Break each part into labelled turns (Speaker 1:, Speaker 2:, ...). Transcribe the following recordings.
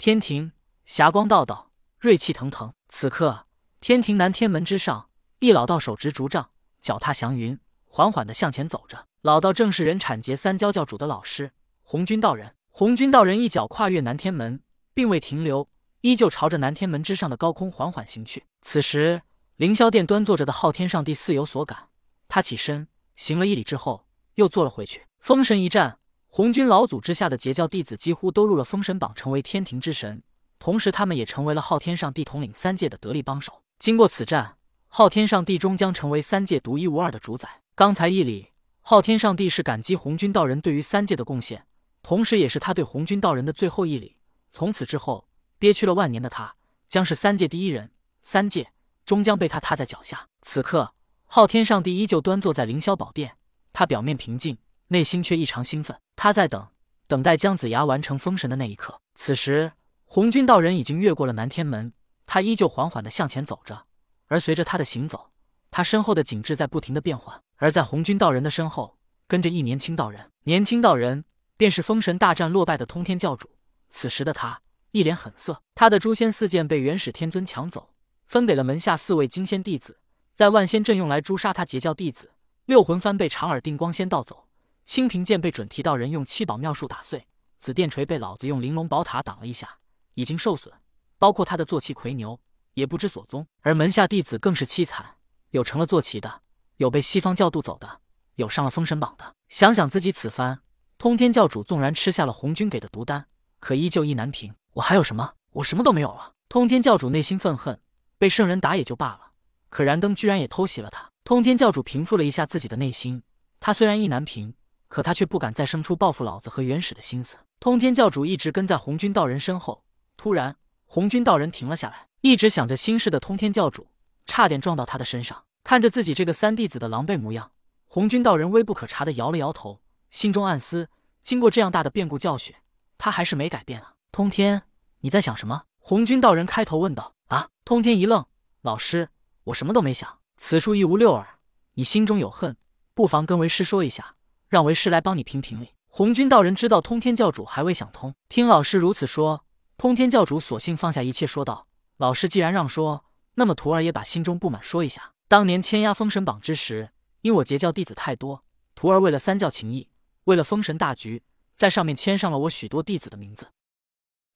Speaker 1: 天庭霞光道道，锐气腾腾。此刻，天庭南天门之上，一老道手执竹杖，脚踏祥云，缓缓的向前走着。老道正是人产劫三教教主的老师红军道人。红军道人一脚跨越南天门，并未停留，依旧朝着南天门之上的高空缓缓行去。此时，凌霄殿端坐着的昊天上帝似有所感，他起身行了一礼之后，又坐了回去。封神一战。红军老祖之下的截教弟子几乎都入了封神榜，成为天庭之神。同时，他们也成为了昊天上帝统领三界的得力帮手。经过此战，昊天上帝终将成为三界独一无二的主宰。刚才一礼，昊天上帝是感激红军道人对于三界的贡献，同时也是他对红军道人的最后一礼。从此之后，憋屈了万年的他将是三界第一人，三界终将被他踏在脚下。此刻，昊天上帝依旧端坐在凌霄宝殿，他表面平静。内心却异常兴奋，他在等，等待姜子牙完成封神的那一刻。此时，红军道人已经越过了南天门，他依旧缓缓的向前走着。而随着他的行走，他身后的景致在不停的变换。而在红军道人的身后，跟着一年轻道人。年轻道人便是封神大战落败的通天教主。此时的他一脸狠色，他的诛仙四剑被元始天尊抢走，分给了门下四位金仙弟子，在万仙阵用来诛杀他截教弟子。六魂幡被长耳定光仙盗走。青平剑被准提道人用七宝妙术打碎，紫电锤被老子用玲珑宝塔挡了一下，已经受损，包括他的坐骑魁牛也不知所踪。而门下弟子更是凄惨，有成了坐骑的，有被西方教渡走的，有上了封神榜的。想想自己此番，通天教主纵然吃下了红军给的毒丹，可依旧意难平。我还有什么？我什么都没有了。通天教主内心愤恨，被圣人打也就罢了，可燃灯居然也偷袭了他。通天教主平复了一下自己的内心，他虽然意难平。可他却不敢再生出报复老子和元始的心思。通天教主一直跟在红军道人身后，突然，红军道人停了下来。一直想着心事的通天教主差点撞到他的身上。看着自己这个三弟子的狼狈模样，红军道人微不可察的摇了摇头，心中暗思：经过这样大的变故教训，他还是没改变啊。通天，你在想什么？红军道人开头问道。啊！通天一愣：“老师，我什么都没想。此处一无六耳，你心中有恨，不妨跟为师说一下。”让为师来帮你评评理。红军道人知道通天教主还未想通，听老师如此说，通天教主索性放下一切，说道：“老师既然让说，那么徒儿也把心中不满说一下。当年签押封神榜之时，因我截教弟子太多，徒儿为了三教情谊，为了封神大局，在上面签上了我许多弟子的名字。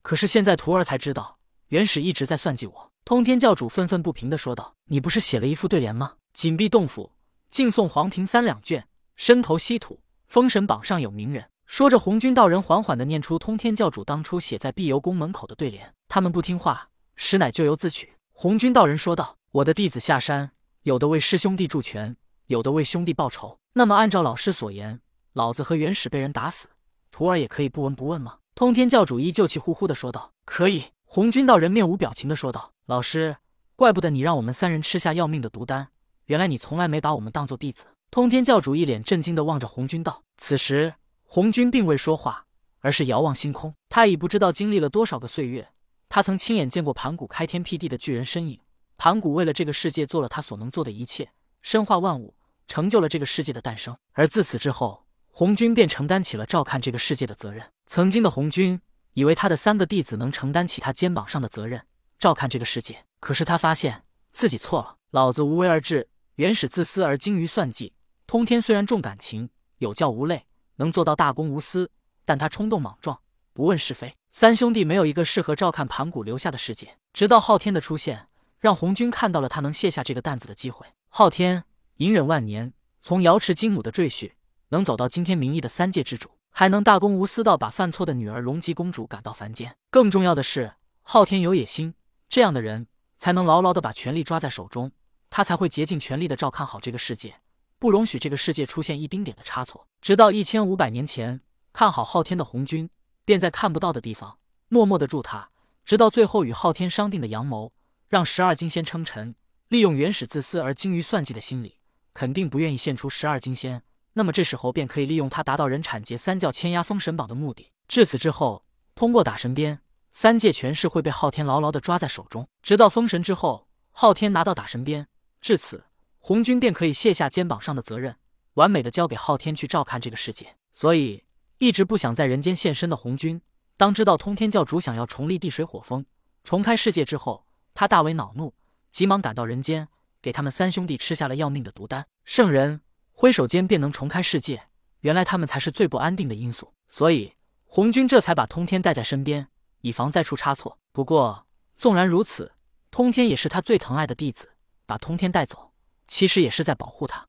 Speaker 1: 可是现在徒儿才知道，元始一直在算计我。”通天教主愤愤不平的说道：“你不是写了一副对联吗？紧闭洞府，敬送黄庭三两卷，身投西土。”封神榜上有名人，说着，红军道人缓缓地念出通天教主当初写在碧游宫门口的对联。他们不听话，实乃咎由自取。红军道人说道：“我的弟子下山，有的为师兄弟助拳，有的为兄弟报仇。那么按照老师所言，老子和元始被人打死，徒儿也可以不闻不问吗？”通天教主依旧气呼呼的说道：“可以。”红军道人面无表情的说道：“老师，怪不得你让我们三人吃下要命的毒丹，原来你从来没把我们当做弟子。”通天教主一脸震惊的望着红军道。此时，红军并未说话，而是遥望星空。他已不知道经历了多少个岁月。他曾亲眼见过盘古开天辟地的巨人身影。盘古为了这个世界做了他所能做的一切，身化万物，成就了这个世界的诞生。而自此之后，红军便承担起了照看这个世界的责任。曾经的红军以为他的三个弟子能承担起他肩膀上的责任，照看这个世界。可是他发现自己错了。老子无为而治，原始自私而精于算计。通天虽然重感情，有教无类，能做到大公无私，但他冲动莽撞，不问是非。三兄弟没有一个适合照看盘古留下的世界。直到昊天的出现，让红军看到了他能卸下这个担子的机会。昊天隐忍万年，从瑶池金母的赘婿，能走到今天名义的三界之主，还能大公无私到把犯错的女儿龙吉公主赶到凡间。更重要的是，昊天有野心，这样的人才能牢牢的把权力抓在手中，他才会竭尽全力的照看好这个世界。不容许这个世界出现一丁点的差错。直到一千五百年前，看好昊天的红军，便在看不到的地方默默的助他，直到最后与昊天商定的阳谋，让十二金仙称臣。利用原始自私而精于算计的心理，肯定不愿意献出十二金仙。那么这时候便可以利用他达到人产劫三教签压封神榜的目的。至此之后，通过打神鞭，三界权势会被昊天牢牢的抓在手中，直到封神之后，昊天拿到打神鞭。至此。红军便可以卸下肩膀上的责任，完美的交给昊天去照看这个世界。所以，一直不想在人间现身的红军，当知道通天教主想要重立地水火风，重开世界之后，他大为恼怒，急忙赶到人间，给他们三兄弟吃下了要命的毒丹。圣人挥手间便能重开世界，原来他们才是最不安定的因素，所以红军这才把通天带在身边，以防再出差错。不过，纵然如此，通天也是他最疼爱的弟子，把通天带走，其实也是在保护他。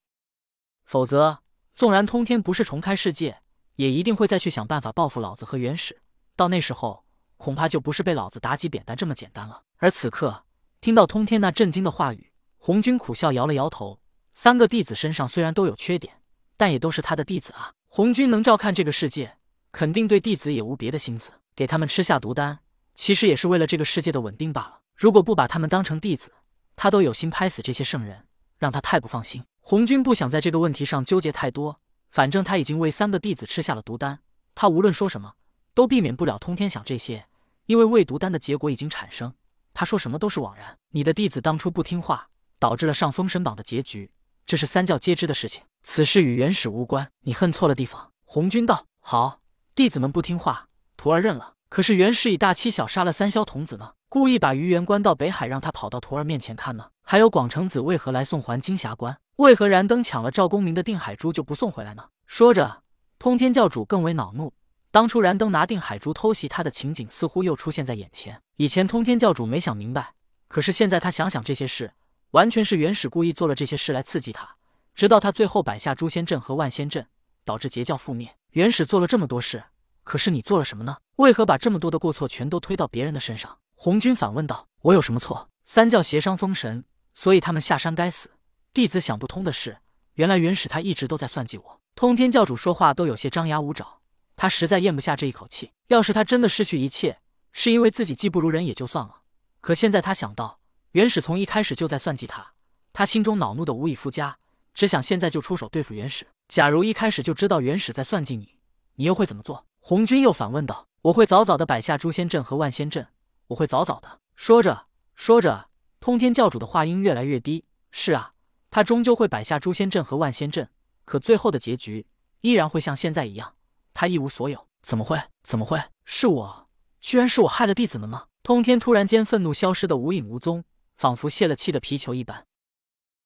Speaker 1: 否则，纵然通天不是重开世界，也一定会再去想办法报复老子和元始。到那时候，恐怕就不是被老子打几扁担这么简单了。而此刻，听到通天那震惊的话语，红军苦笑，摇了摇头。三个弟子身上虽然都有缺点，但也都是他的弟子啊。红军能照看这个世界，肯定对弟子也无别的心思。给他们吃下毒丹，其实也是为了这个世界的稳定罢了。如果不把他们当成弟子，他都有心拍死这些圣人，让他太不放心。红军不想在这个问题上纠结太多，反正他已经为三个弟子吃下了毒丹，他无论说什么，都避免不了通天想这些。因为喂毒丹的结果已经产生，他说什么都是枉然。你的弟子当初不听话，导致了上封神榜的结局。这是三教皆知的事情，此事与元始无关。你恨错了地方。红军道：“好，弟子们不听话，徒儿认了。可是元始以大欺小，杀了三霄童子呢，故意把于元关到北海，让他跑到徒儿面前看呢。还有广成子为何来送还金霞关？为何燃灯抢了赵公明的定海珠就不送回来呢？”说着，通天教主更为恼怒。当初燃灯拿定海珠偷袭他的情景，似乎又出现在眼前。以前通天教主没想明白，可是现在他想想这些事。完全是元始故意做了这些事来刺激他，直到他最后摆下诛仙阵和万仙阵，导致截教覆灭。元始做了这么多事，可是你做了什么呢？为何把这么多的过错全都推到别人的身上？红军反问道：“我有什么错？三教协商封神，所以他们下山该死。弟子想不通的是，原来元始他一直都在算计我。”通天教主说话都有些张牙舞爪，他实在咽不下这一口气。要是他真的失去一切，是因为自己技不如人也就算了，可现在他想到。元始从一开始就在算计他，他心中恼怒的无以复加，只想现在就出手对付元始。假如一开始就知道元始在算计你，你又会怎么做？红军又反问道：“我会早早的摆下诛仙阵和万仙阵，我会早早的。”说着说着，通天教主的话音越来越低。是啊，他终究会摆下诛仙阵和万仙阵，可最后的结局依然会像现在一样，他一无所有。怎么会？怎么会？是我？居然是我害了弟子们吗？通天突然间愤怒消失的无影无踪。仿佛泄了气的皮球一般，